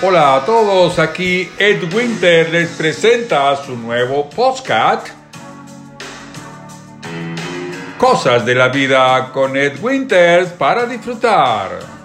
Hola a todos, aquí Ed Winter les presenta su nuevo podcast. Cosas de la vida con Ed Winter para disfrutar.